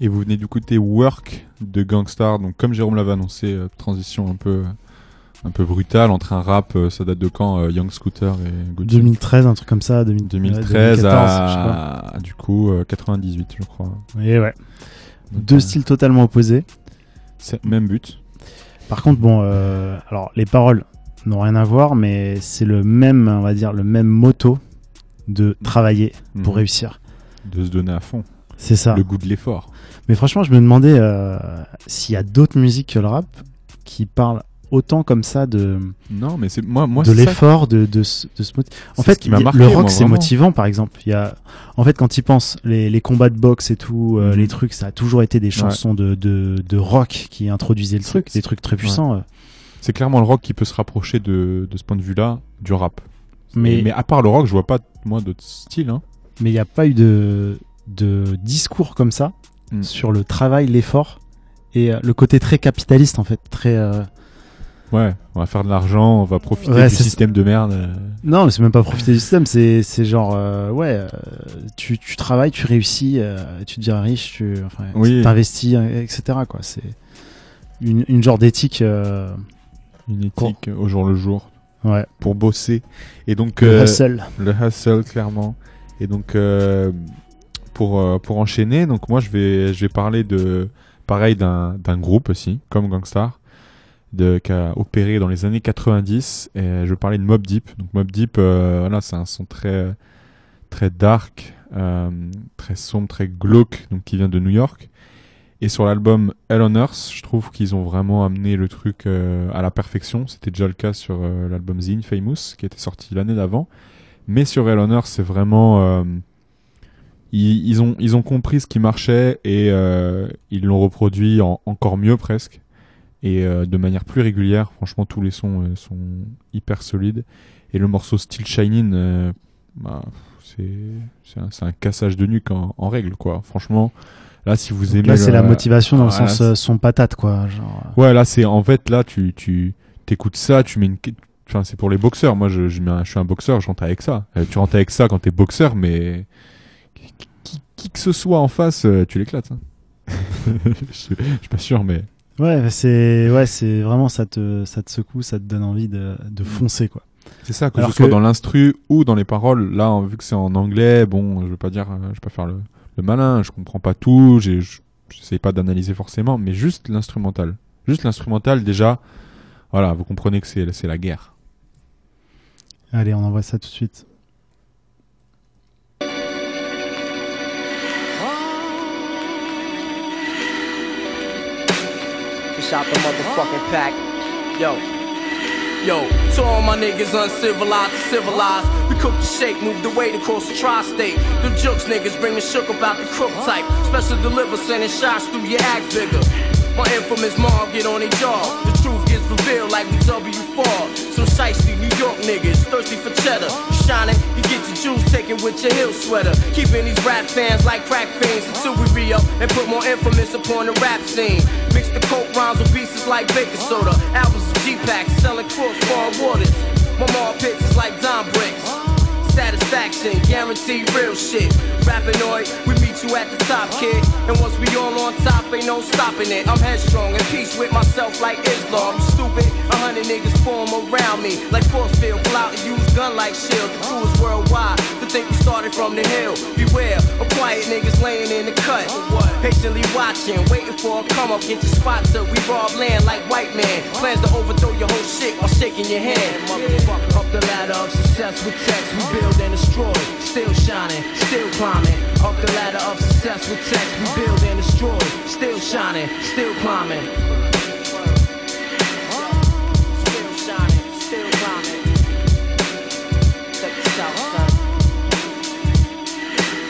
Et vous venez d'écouter Work de Gangstar. Donc, comme Jérôme l'avait annoncé, euh, transition un peu, un peu brutale entre un rap, euh, ça date de quand euh, Young Scooter et Gucci 2013, un truc comme ça. 2000 2013 2014, je sais à, du coup, euh, 98, je crois. Et ouais. Donc, Deux styles totalement opposés. même but. Par contre, bon, alors les paroles n'ont rien à voir, mais c'est le même, on va dire, le même motto de travailler pour Mhm. réussir. De se donner à fond. C'est ça. Le goût de l'effort. Mais franchement, je me demandais euh, s'il y a d'autres musiques que le rap qui parlent autant comme ça de Non, mais c'est moi, moi de l'effort, de, de, ce- de ce En fait, ce a- marqué, le rock c'est motivant, par exemple. Il y a, en fait, quand tu penses, les, les combats de boxe et tout, euh, Mhm. les trucs, ça a toujours été des chansons de, de, de rock qui introduisaient le truc, des trucs très puissants. euh. C'est clairement le rock qui peut se rapprocher de, de ce point de vue-là du rap. Mais- mais, mais à part le rock, je vois pas moi d'autres styles. Hein. mais il n'y a pas eu de, de discours comme ça Mm. sur le travail, l'effort et euh, le côté très capitaliste en fait, très. euh, Ouais, on va faire de l'argent, on va profiter Ouais, du système de merde. euh. Non, mais c'est même pas profiter du système, c'est c'est genre euh, ouais, tu, tu travailles, tu réussis, euh, tu deviens riche, tu enfin, Oui. t'investis, etc. quoi. C'est une, une genre d'éthique. euh, Une éthique au jour le jour. Ouais. pour bosser. Et donc Le hustle. le hustle clairement. Et donc pour euh, pour enchaîner, donc moi je vais je vais parler de pareil d'un groupe aussi comme Gangstar de qui a opéré dans les années 90 et je vais parler de Mob Deep. Donc Mob Deep euh, voilà, c'est un son très très dark, euh, très sombre, très glauque donc qui vient de New York. Et sur l'album Hell on Earth, je trouve qu'ils ont vraiment amené le truc à la perfection. C'était déjà le cas sur l'album The Infamous, qui était sorti l'année d'avant. Mais sur Hell on Earth, c'est vraiment... ils, ils ont, ils ont compris ce qui marchait et euh, ils l'ont reproduit en- encore mieux presque. Et euh, de manière plus régulière. Franchement, tous les sons euh, sont hyper solides. Et le morceau Still Shining, bah, c'est un, cassage de nuque en, en règle, quoi. Franchement, là, si vous aimez... là, c'est la motivation dans le sens son patate, quoi. Genre, Ouais, là, c'est en fait, là, tu, tu t'écoutes ça, tu mets une. Enfin, c'est pour les boxeurs. Moi, je, je, suis un boxeur, je rentre avec ça. Tu rentres avec ça quand t'es boxeur, mais qui- que ce soit en face, euh, tu l'éclates. hein. je, <laughs> je suis pas sûr, mais Ouais, c'est ouais, c'est vraiment ça te ça te secoue, ça te donne envie de, de foncer quoi. c'est ça, que Alors ce soit dans l'instru ou dans les paroles. Là, vu que c'est en anglais, bon, je veux pas dire, euh, je vais pas faire le, le malin. Je comprends pas tout. j'ai- je- J'essaie pas d'analyser forcément, mais juste l'instrumental. Juste l'instrumental, déjà. Voilà, vous comprenez que c'est c'est la guerre. Allez, on envoie ça tout de suite. Fish out the motherfucking pack. Yo. Yo, to all my niggas uncivilized civilized. We cook the shake, move the weight across the tri-state. Them jokes niggas bring the shook about the crook type. Special deliver, sending shots through your act figure. My infamous mom get on their jaw. The truth revealed like we W4. Some shiesty New York niggas, thirsty for cheddar. Shining, you get your juice taken with your heel sweater. Keeping these rap fans like crack fiends until we re up and put more infamous upon the rap scene. Mix the coke rhymes with pieces like baking soda. Albums of G-Packs selling crossbar waters. My mom pits is like. Satisfaction, guaranteed real shit. Rappinoid, we meet you at the top, kid. And once we all on top, ain't no stopping it. I'm headstrong in peace with myself like Islam. I'm stupid, a hundred niggas form around me. Like force field, pull out and use gun like shield. The crew is worldwide. To think we started from the hill. Beware of quiet niggas laying in the cut. Patiently watching, waiting for a come up. Get your spot till we rob land like white man. Plans to overthrow your whole shit while shaking your hand. Motherfucker, up the ladder of success with text. We build and destroy. Still shining, still climbing. Up the ladder of success with. We build and destroy. Still shining, still climbing.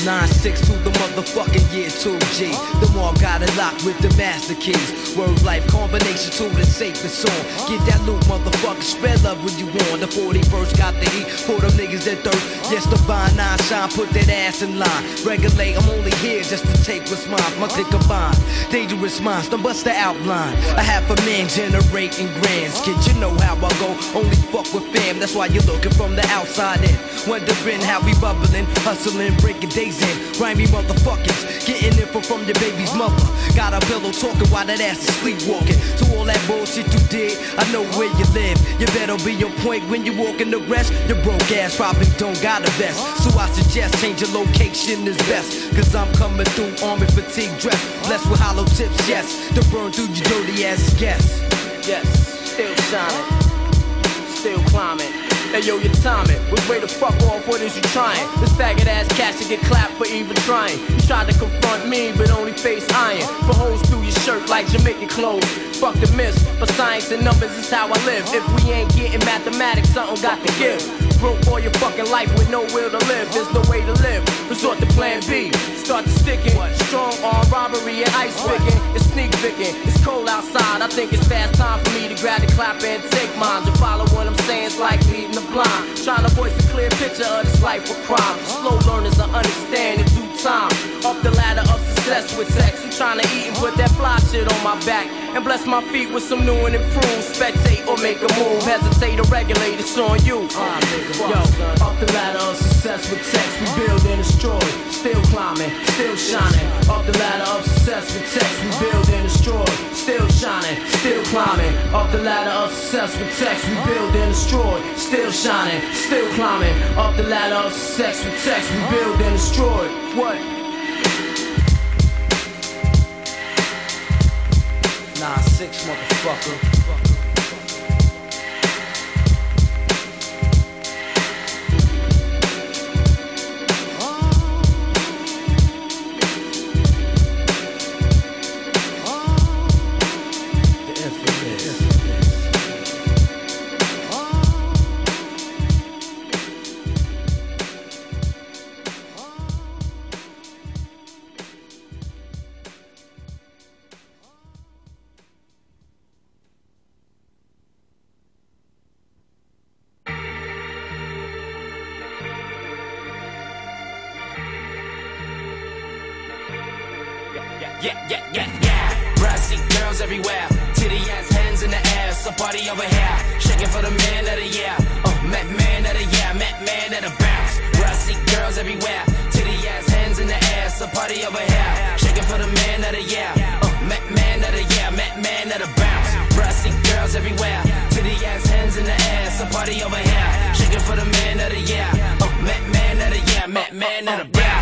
9-6 to the motherfucking year 2G. The more got it locked with the master keys. Word life combination to the safest song. Get that loot, motherfucker. Spread love when you want. The 41st got the heat for them niggas that thirst. Yes, the bind, nine shine, put that ass in line. Regulate, I'm only here just to take what's mine. My click combined. Dangerous minds, don't bust the outline. I have a man generating grands. Kid, you know how I go. Only fuck with fam, that's why you're looking from the outside in. Wondering how we bubbling, hustling, breaking days in. Grimy motherfuckers, getting info from your baby's mother. Got a pillow talking while that ass is sleepwalking. So all that bullshit you did, I know where you live. You better be on point when you walk in the rest. Your broke ass probably don't got a vest. So I suggest change your location is best. Cause I'm coming through army fatigue dress. Blessed with hollow tips, yes. To burn through your dirty ass yes. Yes, still shining, still climbing. Hey yo, your timing was way to fuck off. What is you trying? This faggot ass cat should get clapped for even trying. You tried to confront me, but only face iron. For holes through your shirt like Jamaican clothes. Fuck the miss, but science and numbers is how I live. If we ain't getting mathematics, something got to give. All your fucking life with no will to live. There's no way to live. Resort to plan B. Start to sticking. Strong arm robbery and ice picking. It's sneak picking. It's cold outside. I think it's fast time for me to grab the clap and take mine. To follow what I'm saying is like leading the blind. Trying to voice a clear picture of this life of crime. Slow learners will understand in due time. Up the ladder of success with sex. I'm trying to eat and put that fly shit on my back and bless my feet with some new and improved. Spectate or make a move, hesitate or regulate, it's on you. Yo, up the ladder of success with text, we build and destroy. Still climbing, still shining. Up the ladder of success with text, we build and destroy. Still shining, still climbing. Up the ladder of success with text, we build and destroy. Still shining, still climbing. Up the ladder of success with text, we build and destroy. What? 9-6, motherfucker. Everywhere. Titty ass hands in the air. So party over here. Shaking for the man of the year. Oh, met man of the year. Met man of the bounce. Brassy girls everywhere. Titty ass hands in the air. So party over here. Shaking for the man of the year. Oh, met man of the year. Met man of the bounce. Brassy girls everywhere. Titty ass hands in the air. So party over here. Shaking for the man of the year. Oh, met man of the year. Met man of the bounce.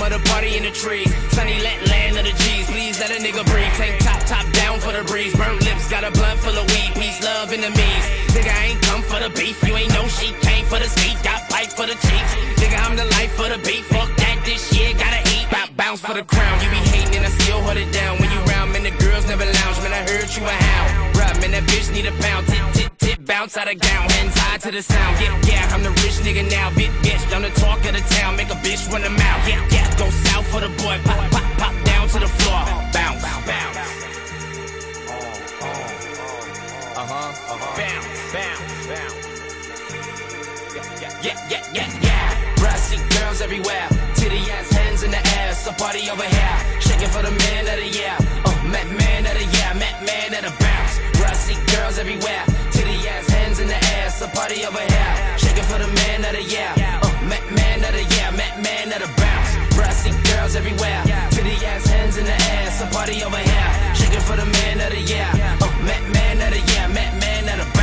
Of the party in the trees. Sunny let land of the G's. Please let a nigga breathe. Tank top, top down for the breeze. Burnt lips, got a blunt full of weed. Peace, love, enemies. Nigga, I ain't come for the beef. You ain't no sheep. Came for the skeet. Got pipe for the cheeks. Nigga, I'm the life for the beef. Fuck that, this shit gotta eat. Bout bounce for the crown. You be hating and I still hold it down. When you round, man, the girls never lounge. Man, I heard you a hound. Bruh, man, that bitch need a pound. Tip, tip, tip, bounce out of gown. Hands high to the sound. Yeah, yeah, I'm the rich nigga now. Big bitch, I'm the talk of the town. Make a bitch run the mouth. Yeah, yeah, go south for the boy. Pop, pop, pop down to the floor. Bounce, bounce. Uh-huh, uh-huh. Bounce, bounce, bounce. Yeah, yeah, yeah, yeah. Brassy girls everywhere. Titty ass hands in the air. So party over here. Shaking for the man of the year. Oh, met man of the year. Met man of the bounce. Brassy girls everywhere. Titty ass hands in the air. So party over here. Shaking for the man of the year. Oh, met man of the year. Met man of the bounce. Brassy girls everywhere. Titty ass hands in the air. So party over here. Shaking for the man of the year. Oh, met man of the year. Met man of the bounce.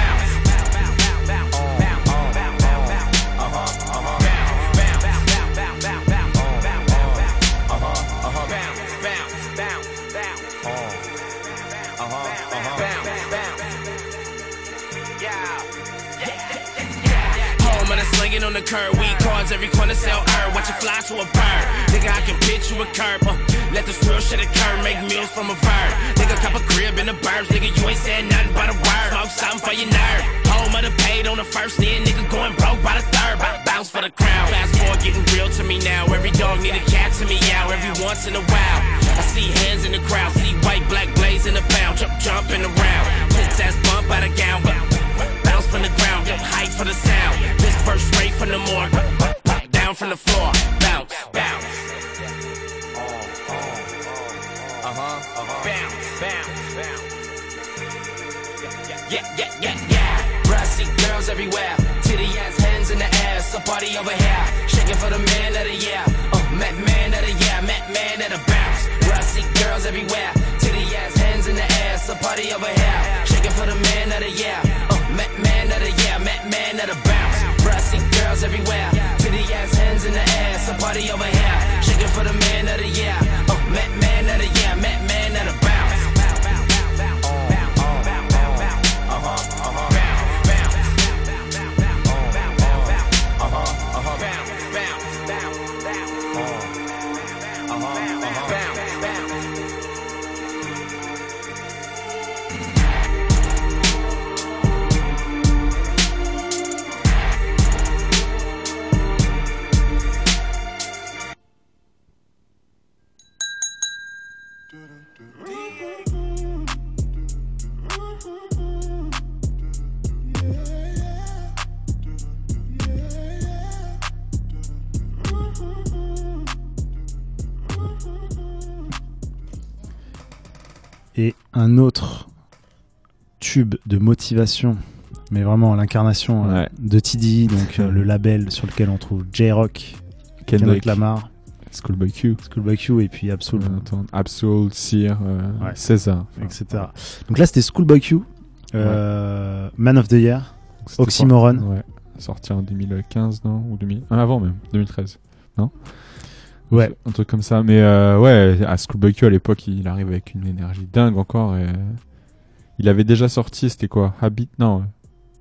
Slinging on the curb, weed cards every corner sell herb. Watch it fly to a bird. Nigga, I can pitch you a curb. Uh, let this real shit occur, make meals from a verb. Nigga, cop a crib in the burbs. Nigga, you ain't said nothing but a word. Smoke something for your nerve. Home of the paid on the first, then nigga going broke by the third. Bout bounce for the crown. Fast forward, getting real to me now. Every dog need a cat to me out every once in a while. I see hands in the crowd, see white, black blaze in the pound, jump, jumping around. Tits ass bump out of gown, bounce from the ground, get height for the sound. First straight from the morgue, down from the floor, bounce, bounce. Uh-huh, uh-huh. Bounce, bounce, bounce. Yeah, yeah, yeah, yeah. Brassy girls everywhere. Titty ass hands in the air. So party over here. Shaking for the man of the year. Oh, met man of the year. Met man of the bounce. Brassy girls everywhere. Titty ass hands in the air. So party over here. Shaking for the man of the year. Oh, met man of the year. Met man of the bounce. Girls everywhere. Titty ass hands in the air. So party over here. Shaking for the man of the year. Oh, met man of the year. Met man of the Et un autre tube de motivation, mais vraiment l'incarnation euh, Ouais. de TDI, donc euh, le <laughs> label sur lequel on trouve J-Rock, Kendrick Kendrick, Lamar, Schoolboy Q, Schoolboy Q et puis Absol, Absol, Sear, euh, Ouais. César, enfin, etc. Donc là, c'était Schoolboy Q, euh, Man of the Year, Oxymoron. Sorti en 2015, non Ou 2000 ah, Avant même, 2013. Non? Ouais. Un truc comme ça. Mais euh, ouais, à Schoolboy Q à l'époque, il arrive avec une énergie dingue encore. Et... Il avait déjà sorti, c'était quoi? Habit Non.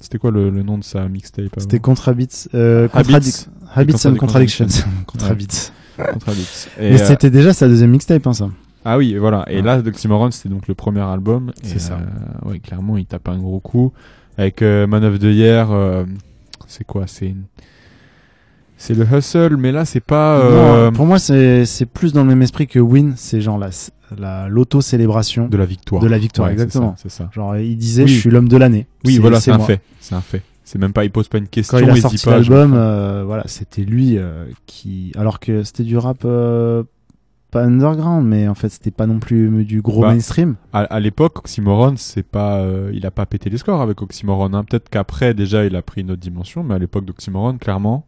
C'était quoi le, le nom de sa mixtape C'était Contrabits, euh, Habits. Habits and Contradic- Contradictions. Contradicts. <laughs> <laughs> Et, Mais euh, c'était déjà sa deuxième mixtape, hein, ça. Ah oui, voilà. Et Ouais. là, Oxymoron, c'était donc le premier album. C'est ça. euh, ouais, clairement, il tape un gros coup. Avec euh, Man of the Year, euh, c'est quoi? C'est une... C'est le hustle, mais là, c'est pas. euh, Non, pour moi, c'est c'est plus dans le même esprit que Win. C'est genre la la l'auto-célébration de la victoire. de la victoire, Ouais, exactement. C'est ça. Genre, il disait, Oui. je suis l'homme de l'année. Oui, voilà, c'est un fait. C'est un fait. C'est même pas, il pose pas une question. Quand il a sorti l'album, euh, voilà, c'était lui euh, qui. Alors que c'était du rap euh, pas underground, mais en fait, c'était pas non plus du gros Bah, mainstream. À, à l'époque, Oxymoron, c'est pas, euh, il a pas pété les scores avec Oxymoron. hein. Peut-être qu'après, déjà, il a pris une autre dimension, mais à l'époque d'Oxymoron, clairement,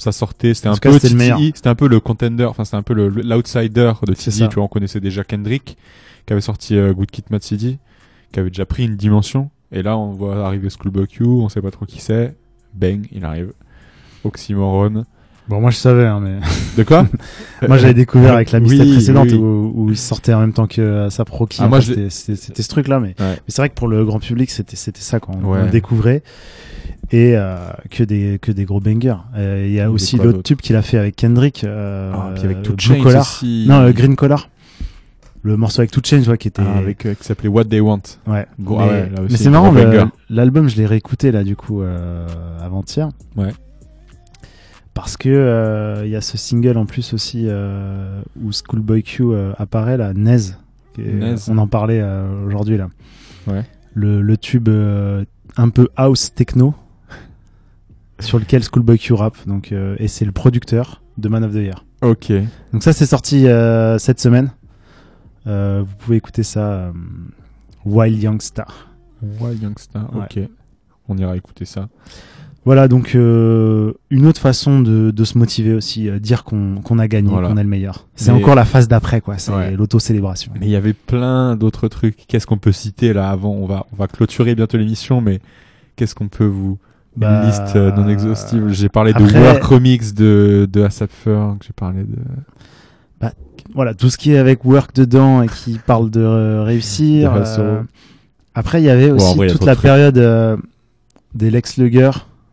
ça sortait. C'était un peu c'était un peu le contender, enfin, c'était un peu l'outsider de ça. Tu vois, on connaissait déjà Kendrick, qui avait sorti euh, Good Kid, Mad City, qui avait déjà pris une dimension. Et là, on voit arriver Schoolboy Q, on sait pas trop qui c'est. Bang, il arrive. Oxymoron. Bon, moi, je savais, hein, mais. <laughs> De quoi? Moi, j'avais découvert avec la mixtape Oui, précédente oui. Où, où il sortait en même temps que sa Rocky. Ah, moi, c'était ce truc-là, mais, Ouais. mais c'est vrai que pour le grand public, c'était c'était ça quand on, on Ouais. le découvrait. Et euh, que des que des gros bangers. Euh, Il y a aussi l'autre tube qu'il a fait avec Kendrick. Euh, Ah, puis avec Collar. aussi. Non, euh, Green Collar. Le morceau avec Two Chainz, ouais, qui était. Ah, avec, euh, qui s'appelait What They Want. Ouais. Gros- mais ah ouais, mais c'est marrant, l'album, je l'ai réécouté là, du coup, euh, avant-hier. Ouais. Parce que euh, il y a ce single en plus aussi euh, où Schoolboy Q euh, apparaît là, Nez. On en parlait euh, aujourd'hui là. Ouais. Le, le tube euh, un peu house techno sur lequel Schoolboy Q rappe. Donc, euh, et c'est le producteur de Man of the Year. Ok. Donc ça c'est sorti euh, cette semaine. Euh, vous pouvez écouter ça. euh, Wild Young Star. Wild Youngstar, Ouais. ok. On ira écouter ça. Voilà, donc euh, une autre façon de, de se motiver aussi, euh, dire qu'on qu'on a gagné, Voilà. qu'on est le meilleur. C'est Mais- encore la phase d'après, quoi. C'est Ouais. l'auto-célébration. Mais il y avait plein d'autres trucs. Qu'est-ce qu'on peut citer là avant? On va, on va clôturer bientôt l'émission, mais qu'est-ce qu'on peut vous. Une Bah, liste euh, non exhaustive? J'ai parlé de Work Remix de, de ASAP Ferg. J'ai parlé de. Bah, voilà, tout ce qui est avec work dedans et qui parle de euh, réussir. De euh, Après, il y avait aussi vrai, toute la période euh, des Lex Luger,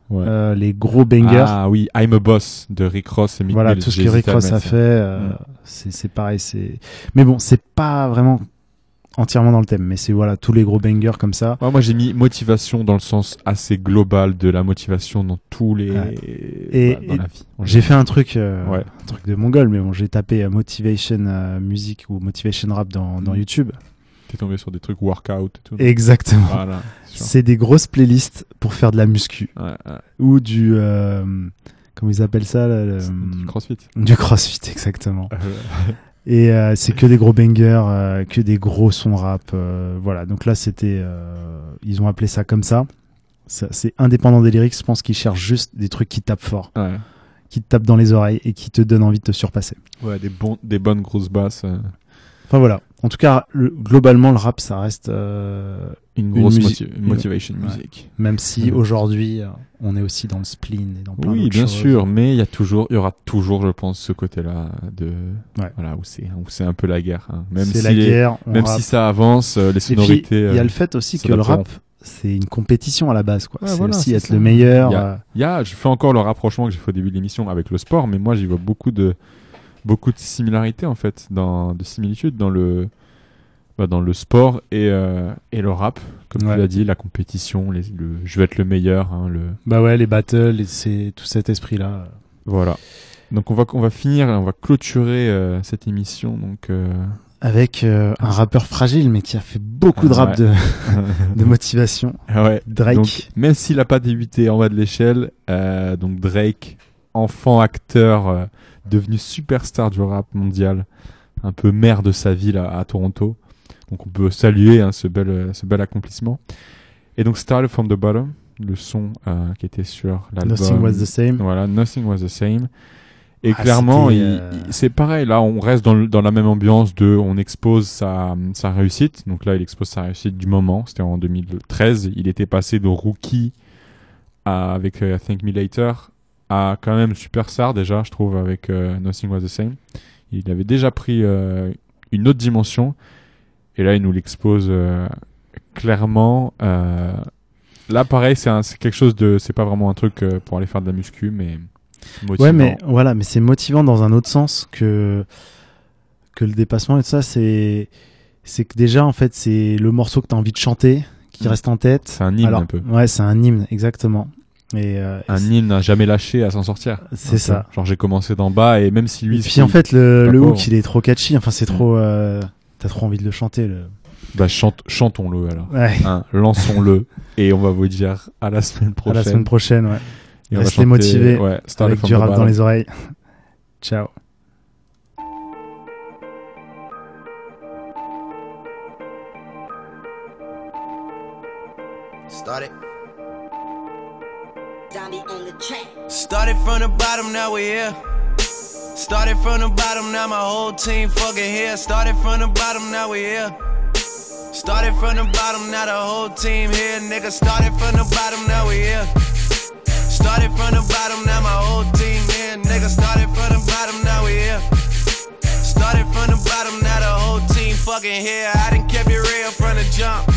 Ouais. euh, les gros bangers. Ah oui, I'm a Boss de Rick Ross et Mick voilà, tout ce que Rick Ross a fait, euh, Mm. c'est pareil. c'est Mais bon, c'est pas vraiment entièrement dans le thème, mais c'est voilà tous les gros bangers comme ça. Ouais, moi j'ai mis motivation dans le sens assez global de la motivation dans tous les Ouais. Et, bah, et j'ai fait un truc, euh, Ouais. un truc de mongol, mais bon, j'ai tapé euh, motivation music ou motivation rap dans, dans Mm. YouTube. T'es tombé sur des trucs workout et tout. Exactement. Voilà. C'est des grosses playlists pour faire de la muscu Ouais, ouais. ou du euh, comment ils appellent ça là, le- Du crossfit. Du crossfit, exactement. Euh, <laughs> Et euh, c'est que des gros bangers, euh, que des gros sons rap. euh, voilà, donc là c'était. ils ont appelé ça comme ça. Ça, c'est indépendant des lyrics, je pense qu'ils cherchent juste des trucs qui tapent fort, ouais. qui te tapent dans les oreilles et qui te donnent envie de te surpasser. Ouais, des, bons, des bonnes grosses basses. Enfin voilà. En tout cas, le- globalement, le rap, ça reste euh, une grosse motivation Ouais. music. Même si aujourd'hui, euh, on est aussi dans le spleen et dans plein Oui, bien choses. sûr, mais il y a toujours, il y aura toujours, je pense, ce côté-là de, Ouais. voilà, où c'est, où c'est un peu la guerre. hein. Même C'est si la les- guerre, même rappe. si ça avance, euh, les sonorités. il y a euh, le fait aussi que le rap, c'est une compétition à la base. Quoi. Ouais, c'est voilà, aussi être ça. le meilleur. Il y a- euh, Il y a, je fais encore le rapprochement que j'ai fait au début de l'émission avec le sport, mais moi j'y vois beaucoup de, beaucoup de similarités en fait, dans, de similitudes dans le, bah, dans le sport et, euh, et le rap, comme Ouais. tu l'as dit, la compétition, les, le, je veux être le meilleur, hein, le, Bah ouais, les battles, et c'est tout cet esprit-là. voilà. Donc on va, on va finir, on va clôturer euh, cette émission, donc. euh, Avec euh, un rappeur fragile, mais qui a fait beaucoup de rap ouais. de, <laughs> de motivation. Ah ouais. Drake. Donc, même s'il n'a pas débuté en bas de l'échelle, euh, donc Drake, enfant acteur, euh, devenu superstar du rap mondial, un peu maire de sa ville à, à Toronto. Donc on peut saluer hein, ce, bel, euh, ce bel accomplissement. Et donc Started from the Bottom, le son euh, qui était sur l'album. Nothing Was the Same. Voilà, Nothing Was the Same. Et Ah, clairement, euh, c'est pareil. Là, on reste dans, le- dans la même ambiance de, on expose sa, sa réussite. Donc là, il expose sa réussite du moment. C'était en 2013. Il était passé de rookie à- avec euh, Thank Me Later à quand même superstar déjà, je trouve, avec euh, Nothing Was the Same. Il avait déjà pris euh, une autre dimension. Et là, il nous l'expose euh, clairement. Là, pareil, c'est quelque chose de. C'est pas vraiment un truc pour aller faire de la muscu, mais. Motivant. Ouais, mais voilà, mais c'est motivant dans un autre sens que que le dépassement et tout ça. C'est c'est que déjà en fait c'est le morceau que tu as envie de chanter qui Mm. reste en tête. C'est un hymne Alors, un peu. Ouais, c'est un hymne exactement. Et euh, un hymne n'a jamais lâché à s'en sortir. C'est ça. Genre j'ai commencé d'en bas et même si lui. Et puis en fait le, pas le pauvre. hook il est trop catchy. Enfin c'est trop. euh, T'as trop envie de le chanter. Le... Bah chante, chantons-le alors. Ouais. Hein, Lançons-le <laughs> et on va vous dire à la semaine À prochaine. la semaine prochaine, ouais. Et on va Restez chanter, motivés ouais, avec du the rap dans les oreilles. <laughs> Ciao. Started. Started from the bottom, now we here. Started from the bottom, now my whole team fucking here. Started from the bottom, now we here. Started from the bottom, now the whole team here. Nigga, started from the bottom, now we here. Started from the bottom, now my whole team here. Nigga, started from the bottom, now we here. Started from the bottom, now the whole team fucking here. I done kept it real from the jump.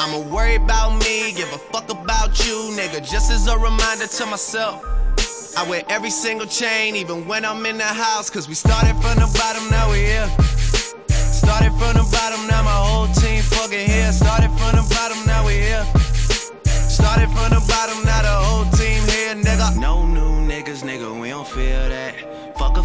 I'ma worry about me, give a fuck about you, nigga. Just as a reminder to myself. I wear every single chain, even when I'm in the house. Cause we started from the bottom, now we here. Started from the bottom, now my whole team fucking here. Started from the bottom, now we here. Started from the bottom, now the whole team here, nigga. No new niggas, nigga, we don't feel that.